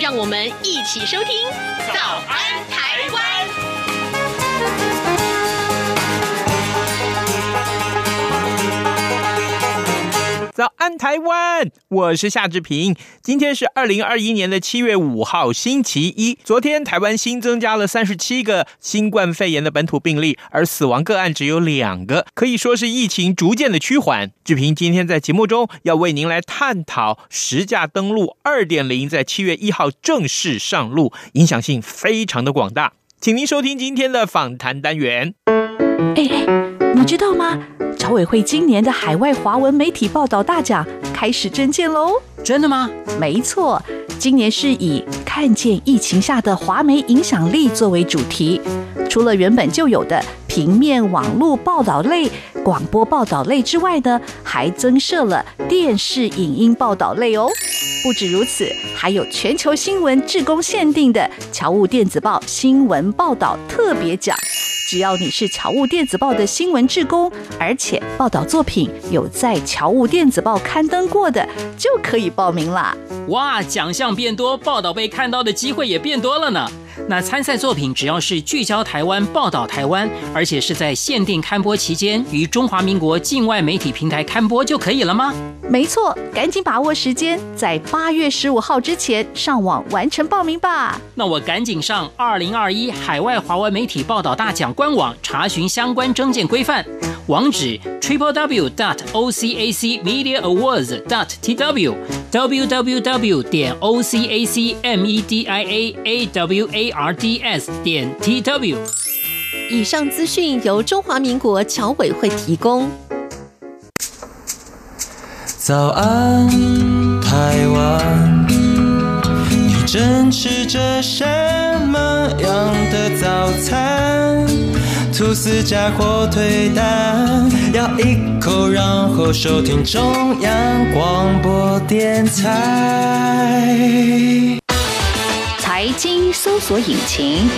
让我们一起收听《早安台湾》。早安，台湾！我是夏志平。今天是二零二一年的七月五号，星期一。昨天台湾新增加了三十七个新冠肺炎的本土病例，而死亡个案只有两个，可以说是疫情逐渐的趋缓。志平今天在节目中要为您来探讨实价登录二点零，在七月一号正式上路，影响性非常的广大。请您收听今天的访谈单元。哎，知道吗？侨委会今年的海外华文媒体报道大奖开始征件喽！真的吗？没错，今年是以看见疫情下的华媒影响力作为主题，除了原本就有的平面网络报道类、广播报道类之外呢，还增设了电视影音报道类哦。不止如此，还有全球新闻志工限定的侨务电子报新闻报道特别奖。只要你是侨务电子报的新闻志工，而且报道作品有在侨务电子报刊登过的，就可以报名啦。哇，奖项变多，报道被看到的机会也变多了呢。那参赛作品只要是聚焦台湾、报道台湾，且是在限定刊播期间于中华民国境外媒体平台刊播就可以了吗？没错，赶紧把握时间，在八月十五号之前上网完成报名吧。那我赶紧上二零二一海外华文媒体报道大奖官网查询相关征件规范，网址 triple w dot o c a c media awards dot t w w w w 点 o c a c m e d i a a w a r d s 点 t w。以上资讯由中华民国侨委会提供。早安，台湾，你正吃着什么样的早餐？吐司加火腿蛋，咬一口，然后收听中央广播电台。财经搜索引擎。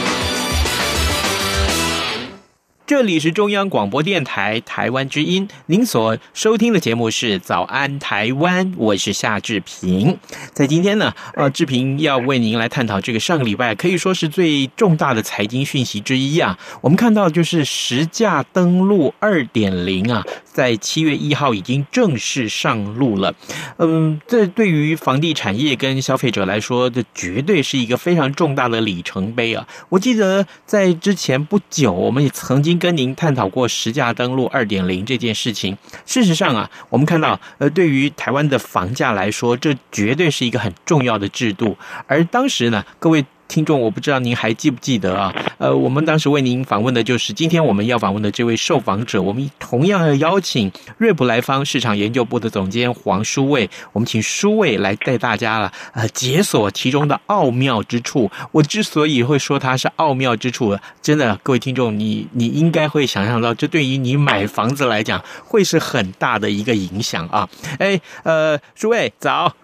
这里是中央广播电台台湾之音，您所收听的节目是《早安台湾》，我是夏志平。在今天呢，呃，志平要为您来探讨这个上个礼拜可以说是最重大的财经讯息之一啊。我们看到就是实价登陆二点零啊，在七月一号已经正式上路了。嗯，这对于房地产业跟消费者来说，这绝对是一个非常重大的里程碑啊。我记得在之前不久，我们也曾经。跟您探讨过实价登录二点零这件事情。事实上啊，我们看到，呃，对于台湾的房价来说，这绝对是一个很重要的制度。而当时呢，各位。听众，我不知道您还记不记得啊？呃，我们当时为您访问的就是今天我们要访问的这位受访者。我们同样要邀请瑞普莱方市场研究部的总监黄书卫，我们请书卫来带大家了，呃，解锁其中的奥妙之处。我之所以会说它是奥妙之处，真的，各位听众，你你应该会想象到，这对于你买房子来讲，会是很大的一个影响啊。哎，呃，书卫早。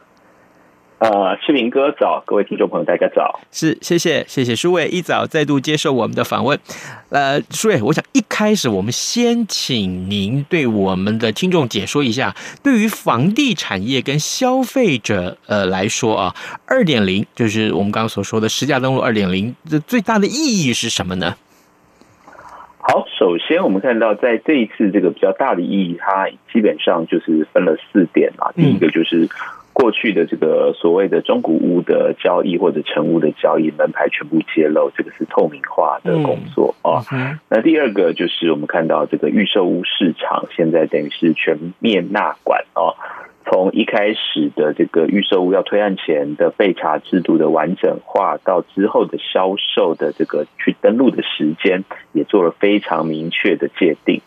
呃，志明哥早，各位听众朋友大家早，是谢谢谢谢舒伟一早再度接受我们的访问。呃，舒伟，我想一开始我们先请您对我们的听众解说一下，对于房地产业跟消费者呃来说啊，二点零就是我们刚刚所说的实价登录二点零，这最大的意义是什么呢？好，首先我们看到在这一次这个比较大的意义，它基本上就是分了四点啊，第一个就是。过去的这个所谓的中古屋的交易或者成屋的交易门牌全部揭露，这个是透明化的工作啊。那第二个就是我们看到这个预售屋市场现在等于是全面纳管啊，从一开始的这个预售屋要推案前的备查制度的完整化，到之后的销售的这个去登录的时间，也做了非常明确的界定。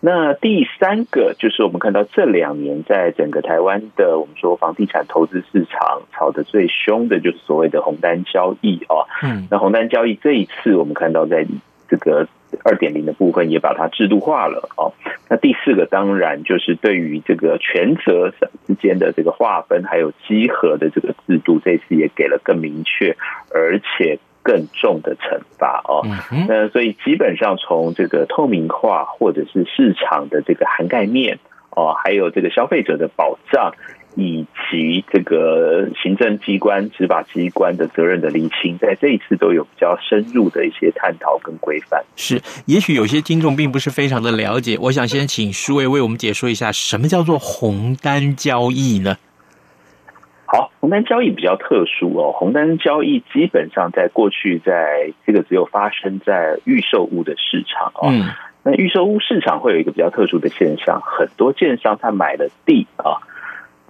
那第三个就是我们看到这两年在整个台湾的我们说房地产投资市场炒得最凶的，就是所谓的红单交易啊。嗯，那红单交易这一次我们看到在这个二点零的部分也把它制度化了哦。那第四个当然就是对于这个权责之间的这个划分，还有稽核的这个制度，这次也给了更明确而且。更重的惩罚哦，那所以基本上从这个透明化或者是市场的这个涵盖面哦，还有这个消费者的保障，以及这个行政机关、执法机关的责任的厘清，在这一次都有比较深入的一些探讨跟规范。是，也许有些听众并不是非常的了解，我想先请书卫为我们解说一下，什么叫做红单交易呢？好，红单交易比较特殊哦。红单交易基本上在过去，在这个只有发生在预售屋的市场哦。嗯。那预售屋市场会有一个比较特殊的现象，很多建商他买了地啊，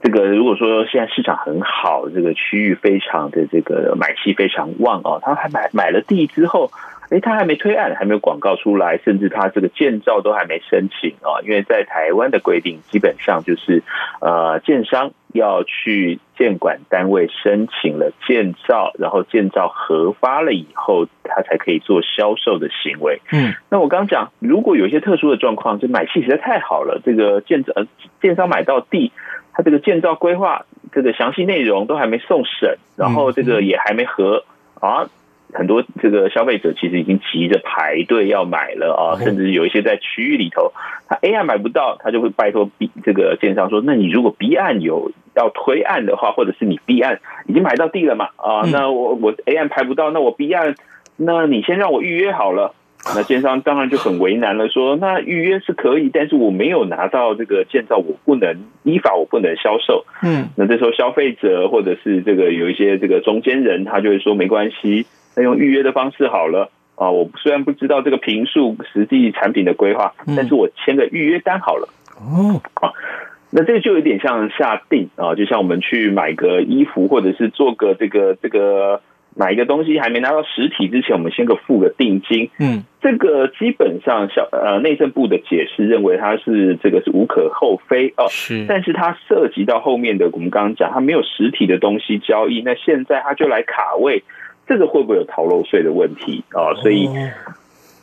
这个如果说现在市场很好，这个区域非常的这个买气非常旺哦，他还买买了地之后。诶，他还没推案，还没有广告出来，甚至他这个建造都还没申请啊！因为在台湾的规定，基本上就是，呃，建商要去建管单位申请了建造，然后建造核发了以后，他才可以做销售的行为。嗯，那我刚刚讲，如果有一些特殊的状况，就买气实在太好了，这个建造呃，建商买到地，他这个建造规划这个详细内容都还没送审，然后这个也还没核啊。很多这个消费者其实已经急着排队要买了啊，甚至有一些在区域里头，他 A 案买不到，他就会拜托 B 这个建商说：“那你如果 B 案有要推案的话，或者是你 B 案已经买到地了嘛？啊，那我我 A 案排不到，那我 B 案，那你先让我预约好了。”那建商当然就很为难了，说：“那预约是可以，但是我没有拿到这个建造，我不能依法我不能销售。”嗯，那这时候消费者或者是这个有一些这个中间人，他就会说：“没关系。”那用预约的方式好了啊！我虽然不知道这个平数实际产品的规划，但是我签个预约单好了哦。啊，那这就有点像下定啊，就像我们去买个衣服，或者是做个这个这个买一个东西，还没拿到实体之前，我们先个付个定金。嗯，这个基本上小呃内政部的解释认为它是这个是无可厚非哦。是，但是它涉及到后面的，我们刚刚讲，它没有实体的东西交易，那现在它就来卡位。这个会不会有逃漏税的问题啊？所以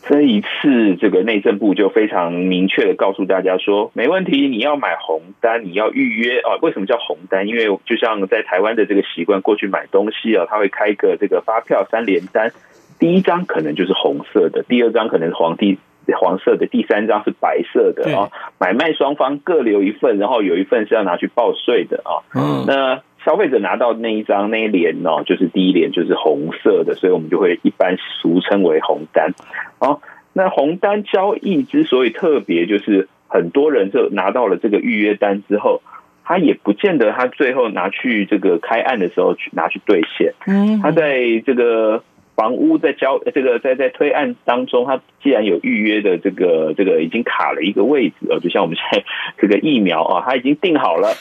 这一次，这个内政部就非常明确的告诉大家说，没问题，你要买红单，你要预约啊。为什么叫红单？因为就像在台湾的这个习惯，过去买东西啊，他会开个这个发票三联单，第一张可能就是红色的，第二张可能是黄地黄色的，第三张是白色的啊。买卖双方各留一份，然后有一份是要拿去报税的啊。嗯，那。消费者拿到那一张那一联哦，就是第一联就是红色的，所以我们就会一般俗称为红单。哦，那红单交易之所以特别，就是很多人就拿到了这个预约单之后，他也不见得他最后拿去这个开案的时候去拿去兑现。嗯，他在这个房屋在交这个在在推案当中，他既然有预约的这个这个已经卡了一个位置哦，就像我们现在这个疫苗啊，他已经定好了。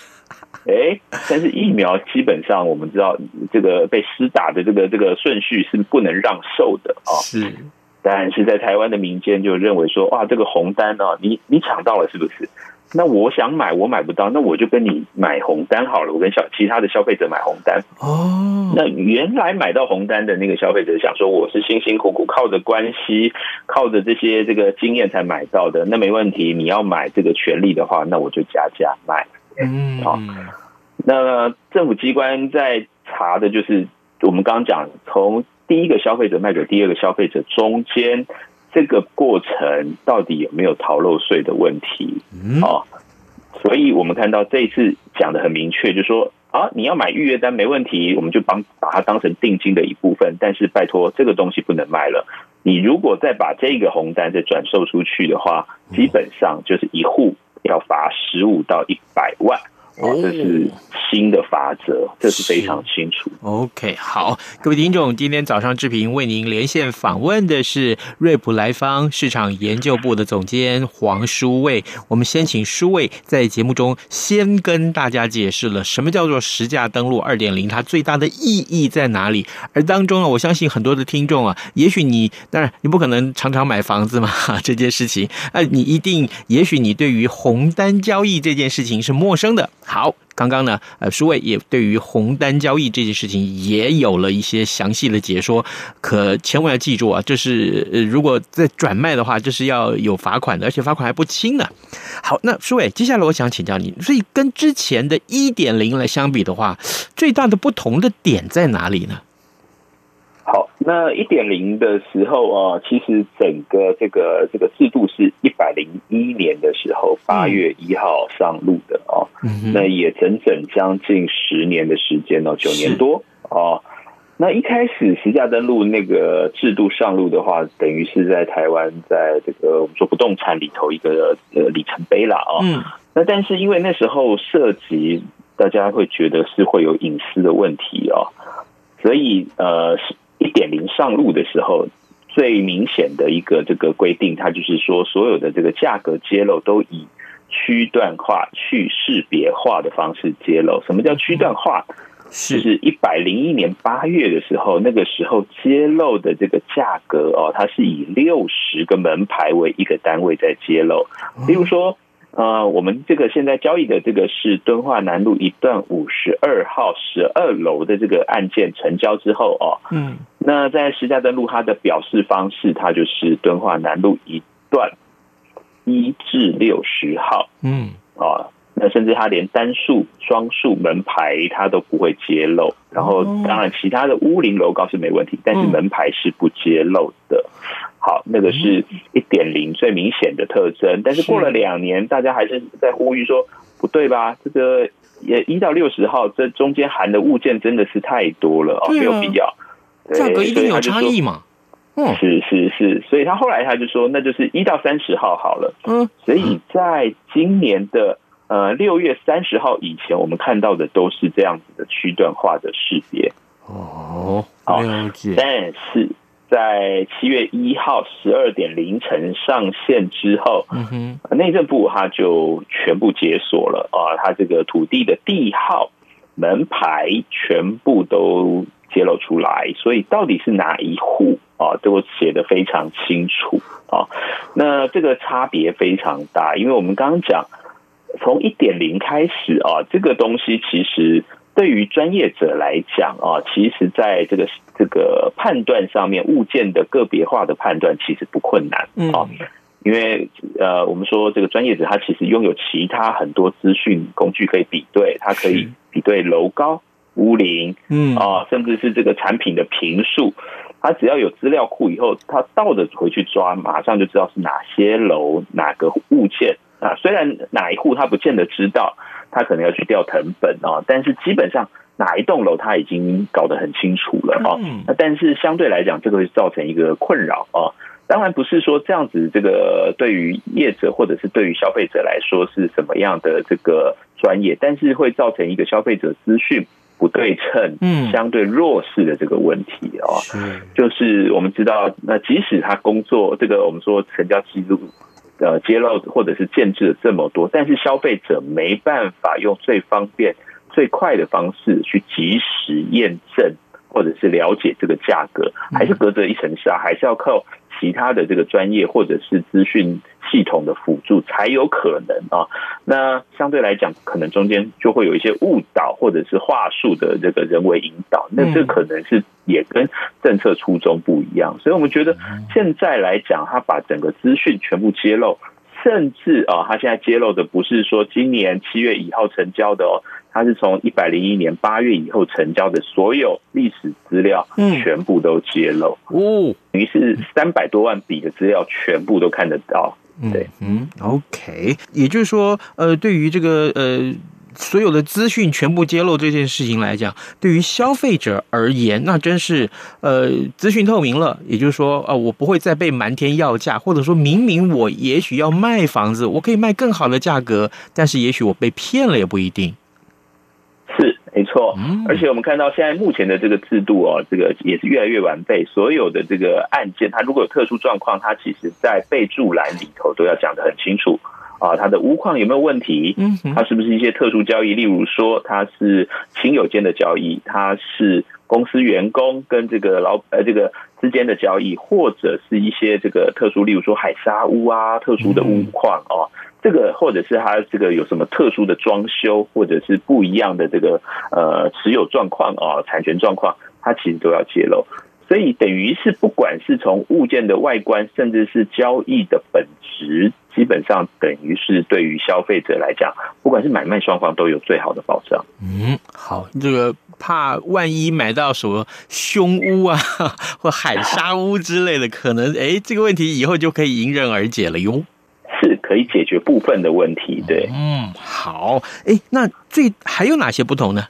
哎，但是疫苗基本上我们知道，这个被施打的这个这个顺序是不能让售的啊。是，但是在台湾的民间就认为说，哇，这个红单啊，你你抢到了是不是？那我想买，我买不到，那我就跟你买红单好了。我跟小其他的消费者买红单。哦，那原来买到红单的那个消费者想说，我是辛辛苦苦靠着关系，靠着这些这个经验才买到的，那没问题。你要买这个权利的话，那我就加价卖。嗯，好。那政府机关在查的就是我们刚刚讲，从第一个消费者卖给第二个消费者中间这个过程到底有没有逃漏税的问题？啊，所以我们看到这一次讲的很明确，就是说啊，你要买预约单没问题，我们就帮把它当成定金的一部分，但是拜托这个东西不能卖了。你如果再把这个红单再转售出去的话，基本上就是一户。要罚十五到一百万，哦，这是新的法则，这是非常清楚 OK，好，各位听众，今天早上志平为您连线访问的是瑞普莱方市场研究部的总监黄书卫。我们先请书卫在节目中先跟大家解释了什么叫做实价登录二点零，它最大的意义在哪里？而当中呢，我相信很多的听众啊，也许你当然你不可能常常买房子嘛，这件事情，啊，你一定，也许你对于红单交易这件事情是陌生的。好。刚刚呢，呃，书伟也对于红单交易这件事情也有了一些详细的解说，可千万要记住啊，这是呃，如果在转卖的话，这是要有罚款的，而且罚款还不轻呢。好，那书伟，接下来我想请教你，所以跟之前的一点零来相比的话，最大的不同的点在哪里呢？好，那一点零的时候啊，其实整个这个这个制度是一百零一年的时候八月一号上路的哦，嗯、那也整整将近十年的时间哦，九年多哦。那一开始实价登录那个制度上路的话，等于是在台湾在这个我们说不动产里头一个呃里程碑了啊。嗯，那但是因为那时候涉及大家会觉得是会有隐私的问题哦，所以呃是。一点零上路的时候，最明显的一个这个规定，它就是说，所有的这个价格揭露都以区段化、去识别化的方式揭露。什么叫区段化？就是一百零一年八月的时候，那个时候揭露的这个价格哦，它是以六十个门牌为一个单位在揭露。比如说。呃，我们这个现在交易的这个是敦化南路一段五十二号十二楼的这个案件成交之后哦，嗯，那在石家登路它的表示方式，它就是敦化南路一段一至六十号，嗯，啊。那甚至它连单数、双数门牌它都不会揭露，然后当然其他的屋龄楼高是没问题，但是门牌是不揭露的。好，那个是一点零最明显的特征。但是过了两年，大家还是在呼吁说不对吧？这个也一到六十号这中间含的物件真的是太多了哦，没有必要。价格一定有差异嘛？嗯，是是是，所以他后来他就说，那就是一到三十号好了。嗯，所以在今年的。呃，六月三十号以前，我们看到的都是这样子的区段化的识别。哦，了解。但是在七月一号十二点凌晨上线之后，嗯哼，内政部它就全部解锁了啊，它这个土地的地号、门牌全部都揭露出来，所以到底是哪一户啊，都写得非常清楚啊。那这个差别非常大，因为我们刚刚讲。从一点零开始啊，这个东西其实对于专业者来讲啊，其实在这个这个判断上面，物件的个别化的判断其实不困难啊，因为呃，我们说这个专业者他其实拥有其他很多资讯工具可以比对，他可以比对楼高、屋龄，嗯啊，甚至是这个产品的坪数，他只要有资料库以后，他倒着回去抓，马上就知道是哪些楼、哪个物件。啊，虽然哪一户他不见得知道，他可能要去调成本啊，但是基本上哪一栋楼他已经搞得很清楚了啊。那但是相对来讲，这个会造成一个困扰啊。当然不是说这样子，这个对于业者或者是对于消费者来说是什么样的这个专业，但是会造成一个消费者资讯不对称、嗯，相对弱势的这个问题啊。就是我们知道，那即使他工作这个我们说成交记录。呃，揭露或者是建制了这么多，但是消费者没办法用最方便、最快的方式去及时验证，或者是了解这个价格，还是隔着一层纱，还是要靠其他的这个专业或者是资讯系统的辅助才有可能啊。那相对来讲，可能中间就会有一些误导，或者是话术的这个人为引导，那这可能是。也跟政策初衷不一样，所以我们觉得现在来讲，他把整个资讯全部揭露，甚至啊，他现在揭露的不是说今年七月一号成交的哦，他是从一百零一年八月以后成交的所有历史资料，全部都揭露哦，等于是三百多万笔的资料全部都看得到。对，嗯，OK，也就是说，呃，对于这个呃。所有的资讯全部揭露这件事情来讲，对于消费者而言，那真是呃资讯透明了。也就是说，呃，我不会再被瞒天要价，或者说明明我也许要卖房子，我可以卖更好的价格，但是也许我被骗了也不一定。是，没错，而且我们看到现在目前的这个制度哦，这个也是越来越完备。所有的这个案件，它如果有特殊状况，它其实在备注栏里头都要讲得很清楚啊，它的屋况有没有问题？嗯，它是不是一些特殊交易？例如说，它是亲友间的交易，它是公司员工跟这个老呃这个之间的交易，或者是一些这个特殊，例如说海沙屋啊，特殊的屋况哦。这个或者是它这个有什么特殊的装修，或者是不一样的这个呃持有状况啊，产权状况，它其实都要揭露。所以等于是不管是从物件的外观，甚至是交易的本质，基本上等于是对于消费者来讲，不管是买卖双方都有最好的保障。嗯，好，这个怕万一买到什么凶屋啊，或海沙屋之类的，可能哎，这个问题以后就可以迎刃而解了哟。是可以解决部分的问题，对，嗯，好，哎，那最还有哪些不同呢？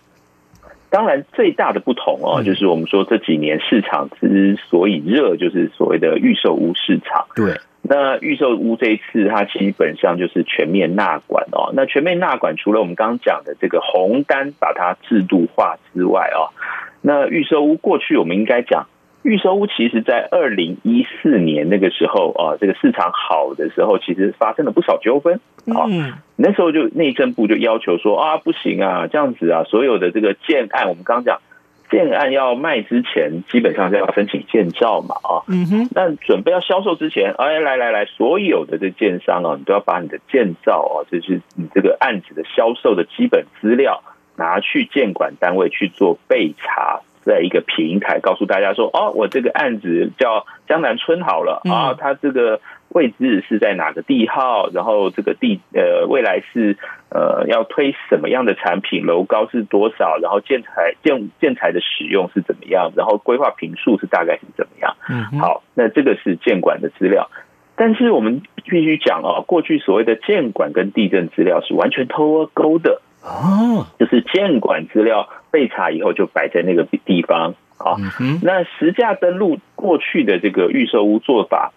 当然，最大的不同哦，就是我们说这几年市场之所以热，就是所谓的预售屋市场。对，那预售屋这一次，它基本上就是全面纳管哦。那全面纳管，除了我们刚刚讲的这个红单把它制度化之外哦，那预售屋过去我们应该讲。预售屋其实，在二零一四年那个时候啊，这个市场好的时候，其实发生了不少纠纷啊。那时候就内政部就要求说啊，不行啊，这样子啊，所有的这个建案，我们刚刚讲建案要卖之前，基本上是要申请建造嘛啊。嗯哼。那准备要销售之前，哎，来来来，所有的这建商啊，你都要把你的建造啊，就是你这个案子的销售的基本资料，拿去建管单位去做备查。在一个平台告诉大家说，哦，我这个案子叫江南春好了啊，它这个位置是在哪个地号，然后这个地呃未来是呃要推什么样的产品，楼高是多少，然后建材建建材的使用是怎么样，然后规划平数是大概是怎么样。嗯，好，那这个是建管的资料，但是我们必须讲哦，过去所谓的建管跟地震资料是完全脱钩的。哦，就是监管资料被查以后就摆在那个地方啊。那实价登录过去的这个预售屋做法，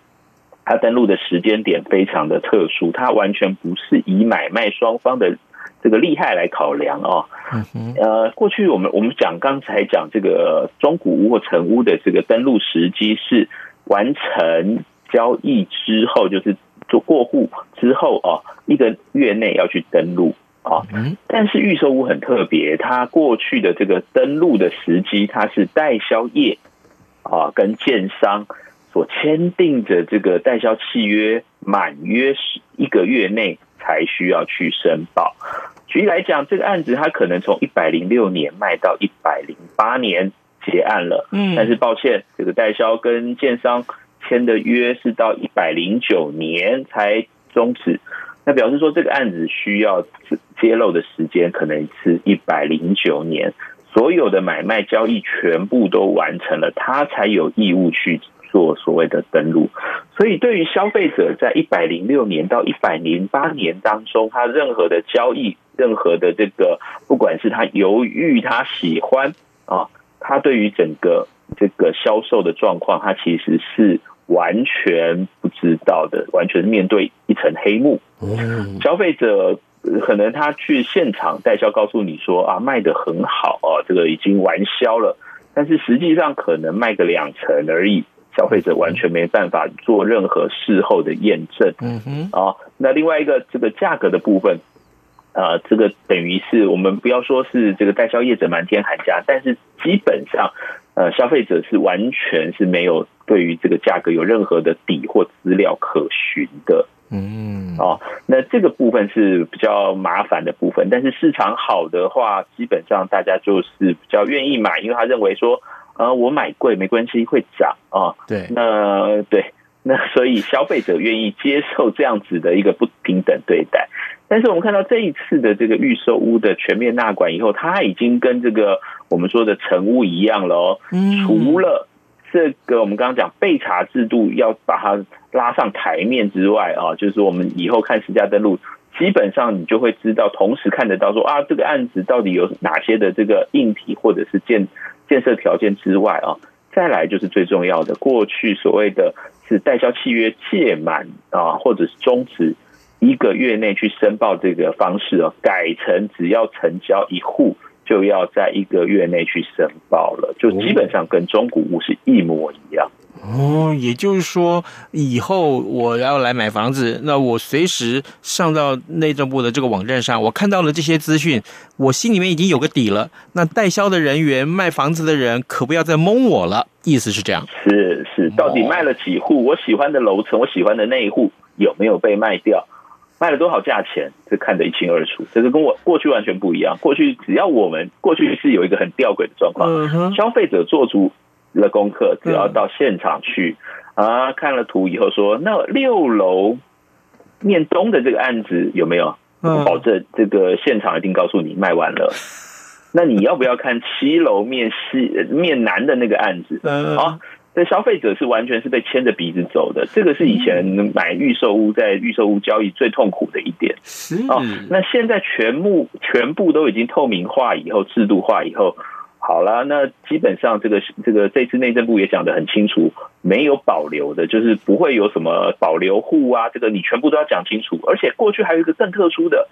它登录的时间点非常的特殊，它完全不是以买卖双方的这个利害来考量哦。呃，过去我们我们讲刚才讲这个中古屋或成屋的这个登录时机是完成交易之后，就是做过户之后哦，一个月内要去登录。啊，但是预售屋很特别，它过去的这个登录的时机，它是代销业啊跟建商所签订的这个代销契约满约是一个月内才需要去申报。举例来讲，这个案子它可能从一百零六年卖到一百零八年结案了，嗯，但是抱歉，这个代销跟建商签的约是到一百零九年才终止。那表示说，这个案子需要揭露的时间可能是一百零九年，所有的买卖交易全部都完成了，他才有义务去做所谓的登录。所以，对于消费者在一百零六年到一百零八年当中，他任何的交易，任何的这个，不管是他犹豫，他喜欢啊，他对于整个这个销售的状况，他其实是。完全不知道的，完全面对一层黑幕。消费者可能他去现场代销，告诉你说啊，卖的很好啊，这个已经完销了。但是实际上可能卖个两成而已，消费者完全没办法做任何事后的验证。嗯哼，啊，那另外一个这个价格的部分，啊，这个等于是我们不要说是这个代销业者瞒天喊价，但是基本上。呃，消费者是完全是没有对于这个价格有任何的底或资料可循的，嗯，哦，那这个部分是比较麻烦的部分。但是市场好的话，基本上大家就是比较愿意买，因为他认为说，呃，我买贵没关系，会涨啊。对，那对，那所以消费者愿意接受这样子的一个不平等对待。但是我们看到这一次的这个预售屋的全面纳管以后，它已经跟这个我们说的成屋一样了哦。除了这个我们刚刚讲备查制度要把它拉上台面之外啊，就是我们以后看私家登录，基本上你就会知道，同时看得到说啊，这个案子到底有哪些的这个硬体或者是建建设条件之外啊，再来就是最重要的，过去所谓的是代销契约届满啊，或者是终止。一个月内去申报这个方式哦，改成只要成交一户就要在一个月内去申报了，就基本上跟中古屋是一模一样。哦，也就是说，以后我要来买房子，那我随时上到内政部的这个网站上，我看到了这些资讯，我心里面已经有个底了。那代销的人员、卖房子的人，可不要再蒙我了。意思是这样？是是，到底卖了几户？我喜欢的楼层，我喜欢的那一户有没有被卖掉？卖了多少价钱？这看得一清二楚。这个跟我过去完全不一样。过去只要我们过去是有一个很吊诡的状况，消费者做出。的功课，只要到现场去、嗯、啊，看了图以后说，那六楼面东的这个案子有没有？我保证这个现场一定告诉你卖完了。那你要不要看七楼面西面南的那个案子？嗯、啊，这消费者是完全是被牵着鼻子走的。这个是以前买预售屋在预售屋交易最痛苦的一点。是啊，那现在全部全部都已经透明化以后，制度化以后。好了，那基本上这个这个这次内政部也讲得很清楚，没有保留的，就是不会有什么保留户啊，这个你全部都要讲清楚。而且过去还有一个更特殊的，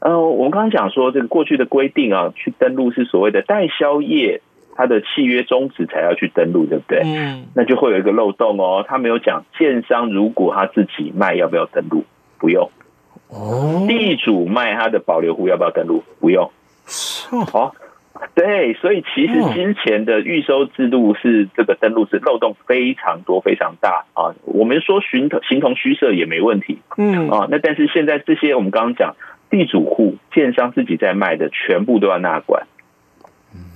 呃，我们刚刚讲说这个过去的规定啊，去登录是所谓的代销业，它的契约终止才要去登录，对不对？嗯，那就会有一个漏洞哦，他没有讲建商如果他自己卖要不要登录，不用。哦，地主卖他的保留户要不要登录？不用。好。对，所以其实之前的预收制度是这个登录是漏洞非常多、非常大啊。我们说形同形同虚设也没问题，嗯啊。那但是现在这些我们刚刚讲地主户、建商自己在卖的，全部都要纳管。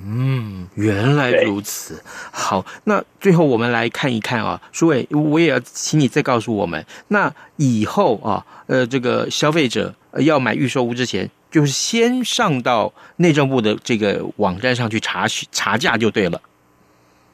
嗯，原来如此。好，那最后我们来看一看啊，书伟，我也要请你再告诉我们，那以后啊，呃，这个消费者要买预售屋之前。就是先上到内政部的这个网站上去查询查价就对了。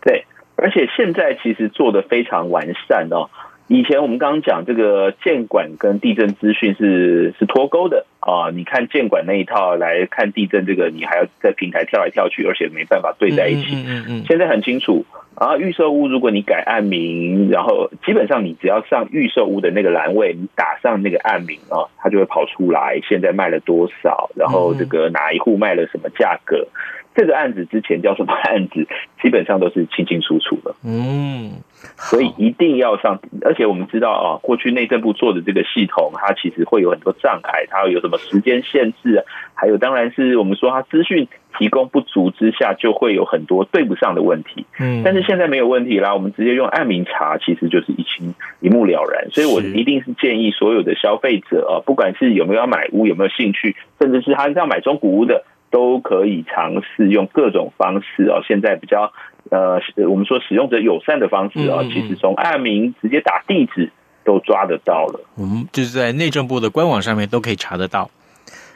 对，而且现在其实做的非常完善哦。以前我们刚刚讲这个建管跟地震资讯是是脱钩的啊，你看建管那一套来看地震这个，你还要在平台跳来跳去，而且没办法对在一起。嗯嗯嗯。现在很清楚啊，预售屋如果你改案名，然后基本上你只要上预售屋的那个栏位，你打上那个案名啊，它就会跑出来现在卖了多少，然后这个哪一户卖了什么价格。这个案子之前叫什么案子，基本上都是清清楚楚的。嗯，所以一定要上，而且我们知道啊，过去内政部做的这个系统，它其实会有很多障碍，它会有什么时间限制啊，还有当然是我们说它资讯提供不足之下，就会有很多对不上的问题。嗯，但是现在没有问题啦，我们直接用案名查，其实就是一清一目了然。所以我一定是建议所有的消费者啊，不管是有没有要买屋，有没有兴趣，甚至是他是要买中古屋的。都可以尝试用各种方式哦。现在比较呃，我们说使用者友善的方式啊，其实从案名直接打地址都抓得到了。嗯，就是在内政部的官网上面都可以查得到。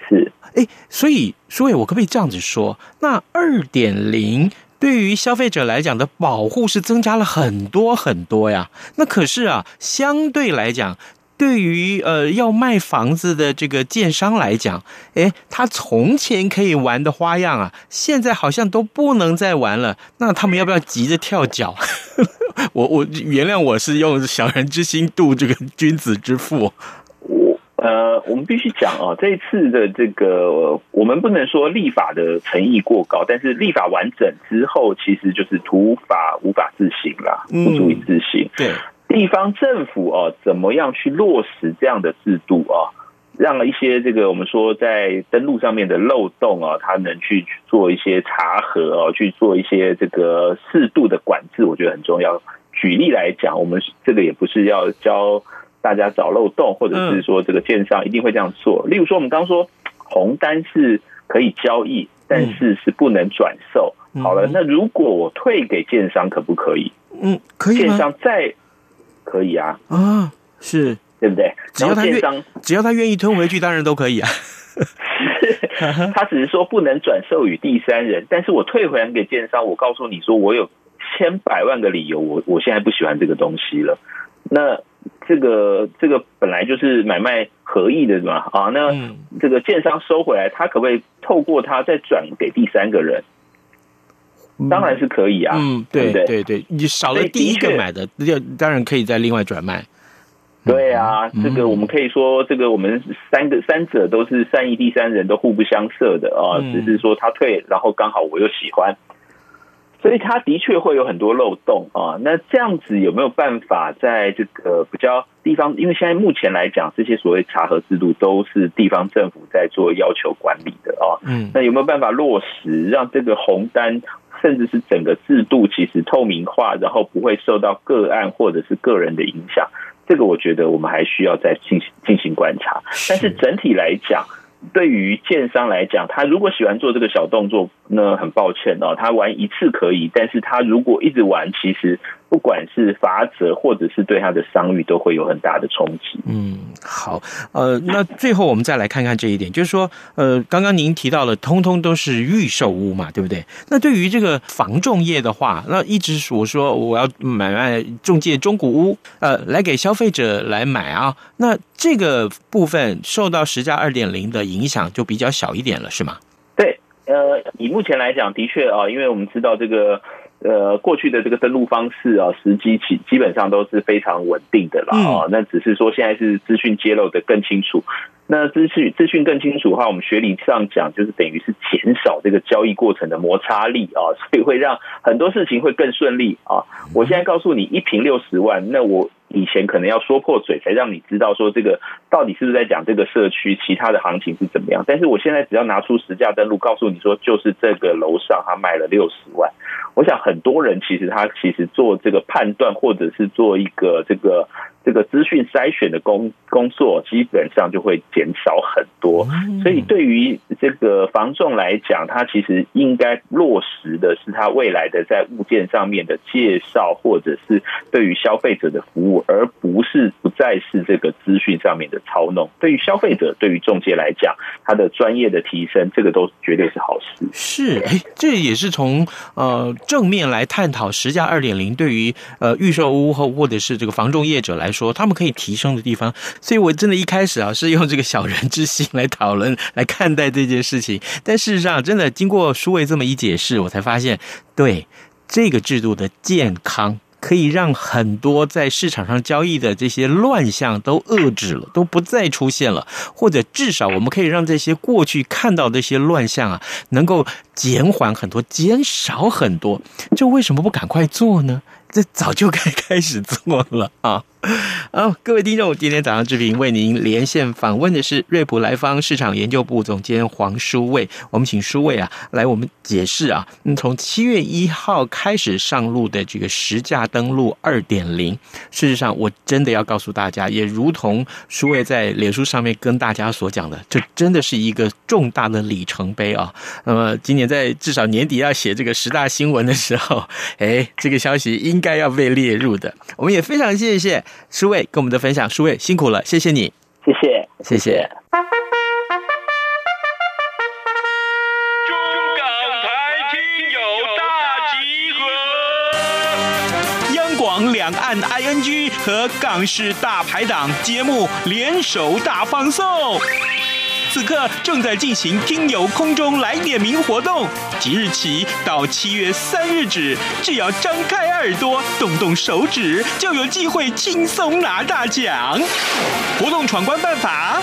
是，哎，所以书伟，我可不可以这样子说？那二点零对于消费者来讲的保护是增加了很多很多呀。那可是啊，相对来讲。对于呃要卖房子的这个建商来讲，诶，他从前可以玩的花样啊，现在好像都不能再玩了。那他们要不要急着跳脚？我我原谅我是用小人之心度这个君子之腹。我呃，我们必须讲啊，这一次的这个我们不能说立法的诚意过高，但是立法完整之后，其实就是土法无法自行啦，不足以自行。嗯、对。地方政府啊，怎么样去落实这样的制度啊？让一些这个我们说在登录上面的漏洞啊，它能去做一些查核啊，去做一些这个适度的管制，我觉得很重要。举例来讲，我们这个也不是要教大家找漏洞，或者是说这个建商一定会这样做。例如说，我们刚刚说红单是可以交易，但是是不能转售。好了，那如果我退给建商，可不可以？嗯，可以。建商在。可以啊，啊，是对不对？只要他愿，只要他愿意吞回去，当然都可以啊。他只是说不能转售与第三人，但是我退回来给建商，我告诉你说，我有千百万个理由，我我现在不喜欢这个东西了。那这个这个本来就是买卖合意的嘛，啊，那这个建商收回来，他可不可以透过他再转给第三个人？当然是可以啊，嗯，对对对，你少了第一个买的，那就当然可以再另外转卖。对啊，这个我们可以说，这个我们三个三者都是善意第三人，都互不相涉的啊。只是说他退，然后刚好我又喜欢，所以他的确会有很多漏洞啊。那这样子有没有办法在这个比较地方？因为现在目前来讲，这些所谓查核制度都是地方政府在做要求管理的啊。嗯，那有没有办法落实，让这个红单？甚至是整个制度其实透明化，然后不会受到个案或者是个人的影响，这个我觉得我们还需要再进行进行观察。但是整体来讲，对于建商来讲，他如果喜欢做这个小动作，那很抱歉哦，他玩一次可以，但是他如果一直玩，其实。不管是罚则，或者是对他的商誉，都会有很大的冲击。嗯，好，呃，那最后我们再来看看这一点，就是说，呃，刚刚您提到了，通通都是预售屋嘛，对不对？那对于这个房仲业的话，那一直我说我要买卖中介中古屋，呃，来给消费者来买啊，那这个部分受到十加二点零的影响就比较小一点了，是吗？对，呃，以目前来讲，的确啊，因为我们知道这个。呃，过去的这个登录方式啊，时机起基本上都是非常稳定的啦啊。那只是说现在是资讯揭露的更清楚。那资讯资讯更清楚的话，我们学理上讲，就是等于是减少这个交易过程的摩擦力啊，所以会让很多事情会更顺利啊。我现在告诉你一瓶六十万，那我。以前可能要说破嘴才让你知道说这个到底是不是在讲这个社区其他的行情是怎么样，但是我现在只要拿出实价登录告诉你说就是这个楼上他卖了六十万，我想很多人其实他其实做这个判断或者是做一个这个。这个资讯筛选的工工作基本上就会减少很多，所以对于这个房仲来讲，他其实应该落实的是他未来的在物件上面的介绍，或者是对于消费者的服务，而不是不再是这个资讯上面的操弄。对于消费者，对于中介来讲，他的专业的提升，这个都绝对是好事。是，哎，这也是从呃正面来探讨实价二点零对于呃预售屋或或者是这个房仲业者来说。说他们可以提升的地方，所以我真的一开始啊是用这个小人之心来讨论来看待这件事情，但事实上真的经过书伟这么一解释，我才发现，对这个制度的健康，可以让很多在市场上交易的这些乱象都遏制了，都不再出现了，或者至少我们可以让这些过去看到的这些乱象啊，能够减缓很多，减少很多，这为什么不赶快做呢？这早就该开始做了啊！好，各位听众，今天早上志平为您连线访问的是瑞普莱方市场研究部总监黄书卫。我们请书卫啊来我们解释啊，嗯从七月一号开始上路的这个实价登录二点零，事实上我真的要告诉大家，也如同书卫在脸书上面跟大家所讲的，这真的是一个重大的里程碑啊！那么今年在至少年底要写这个十大新闻的时候，哎，这个消息应该要被列入的。我们也非常谢谢。书卫跟我们的分享，舒伟辛苦了，谢谢你，谢谢，谢谢。中港台听友大集合，央广两岸 ING 和港式大排档节目联手大放送。此刻正在进行听友空中来点名活动，即日起到七月三日止，只要张开耳朵，动动手指，就有机会轻松拿大奖。活动闯关办法。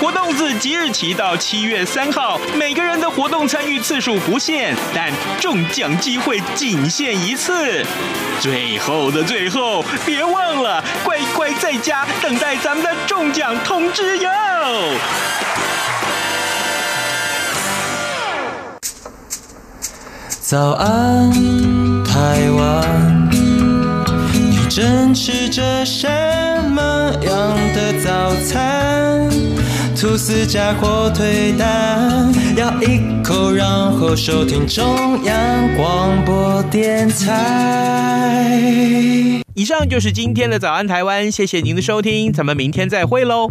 活动自即日起到七月三号，每个人的活动参与次数不限，但中奖机会仅限一次。最后的最后，别忘了乖乖在家等待咱们的中奖通知哟。早安，台湾，你正吃着什么样的早餐？吐司加火腿蛋，咬一口，然后收听中央广播电台。以上就是今天的早安台湾，谢谢您的收听，咱们明天再会喽。